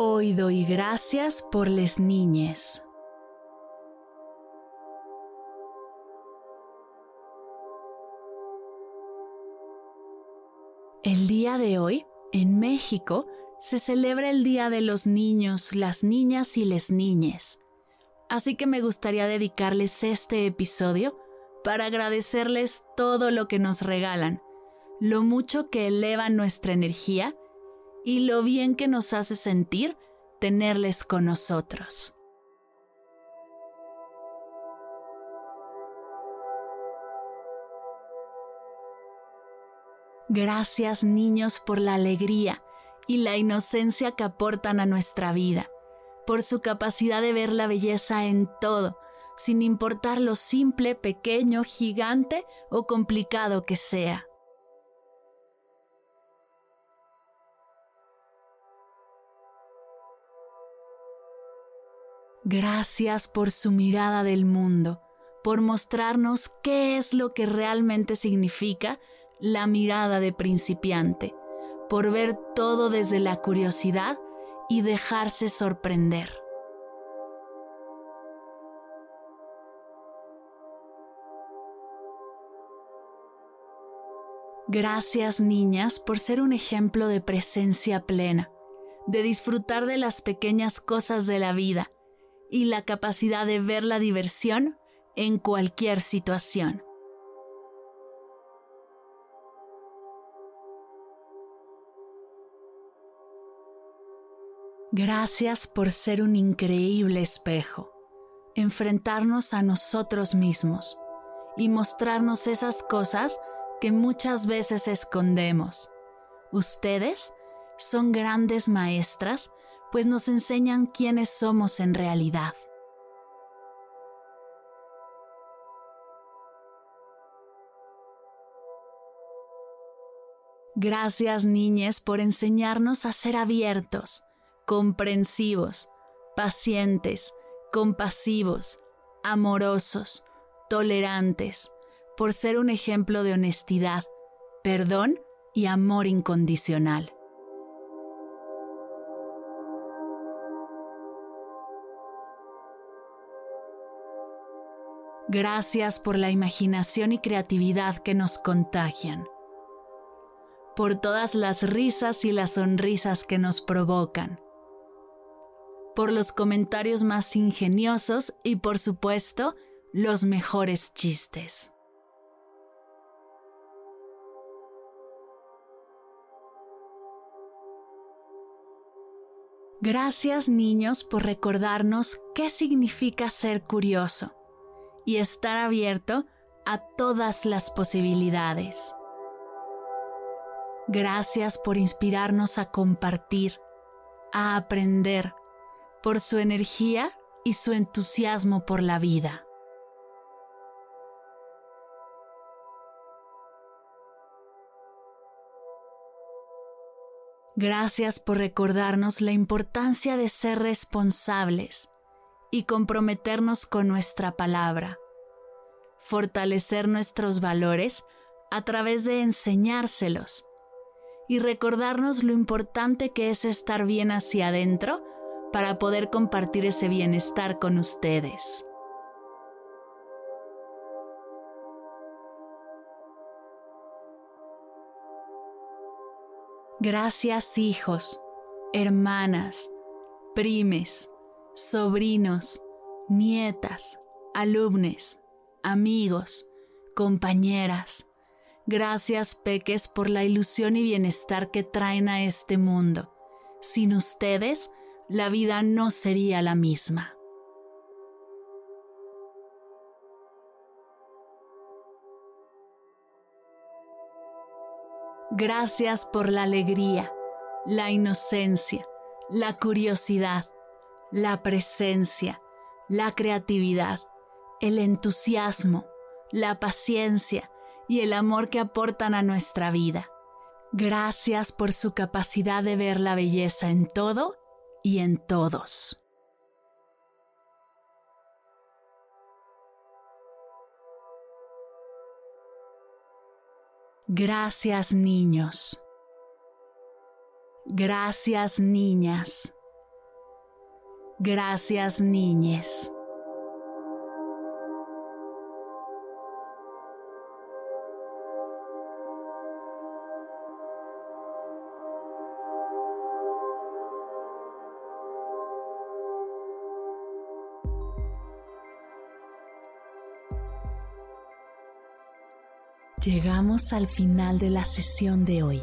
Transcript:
Hoy doy gracias por les niñes. El día de hoy, en México, se celebra el Día de los Niños, las Niñas y les Niñes. Así que me gustaría dedicarles este episodio para agradecerles todo lo que nos regalan, lo mucho que elevan nuestra energía y lo bien que nos hace sentir tenerles con nosotros. Gracias niños por la alegría y la inocencia que aportan a nuestra vida, por su capacidad de ver la belleza en todo, sin importar lo simple, pequeño, gigante o complicado que sea. Gracias por su mirada del mundo, por mostrarnos qué es lo que realmente significa la mirada de principiante, por ver todo desde la curiosidad y dejarse sorprender. Gracias niñas por ser un ejemplo de presencia plena, de disfrutar de las pequeñas cosas de la vida y la capacidad de ver la diversión en cualquier situación. Gracias por ser un increíble espejo, enfrentarnos a nosotros mismos y mostrarnos esas cosas que muchas veces escondemos. Ustedes son grandes maestras pues nos enseñan quiénes somos en realidad. Gracias niñes por enseñarnos a ser abiertos, comprensivos, pacientes, compasivos, amorosos, tolerantes, por ser un ejemplo de honestidad, perdón y amor incondicional. Gracias por la imaginación y creatividad que nos contagian, por todas las risas y las sonrisas que nos provocan, por los comentarios más ingeniosos y por supuesto los mejores chistes. Gracias niños por recordarnos qué significa ser curioso y estar abierto a todas las posibilidades. Gracias por inspirarnos a compartir, a aprender, por su energía y su entusiasmo por la vida. Gracias por recordarnos la importancia de ser responsables y comprometernos con nuestra palabra, fortalecer nuestros valores a través de enseñárselos y recordarnos lo importante que es estar bien hacia adentro para poder compartir ese bienestar con ustedes. Gracias hijos, hermanas, primes, sobrinos, nietas, alumnes, amigos, compañeras. Gracias, Peques, por la ilusión y bienestar que traen a este mundo. Sin ustedes, la vida no sería la misma. Gracias por la alegría, la inocencia, la curiosidad la presencia, la creatividad, el entusiasmo, la paciencia y el amor que aportan a nuestra vida. Gracias por su capacidad de ver la belleza en todo y en todos. Gracias niños. Gracias niñas. Gracias niñes. Llegamos al final de la sesión de hoy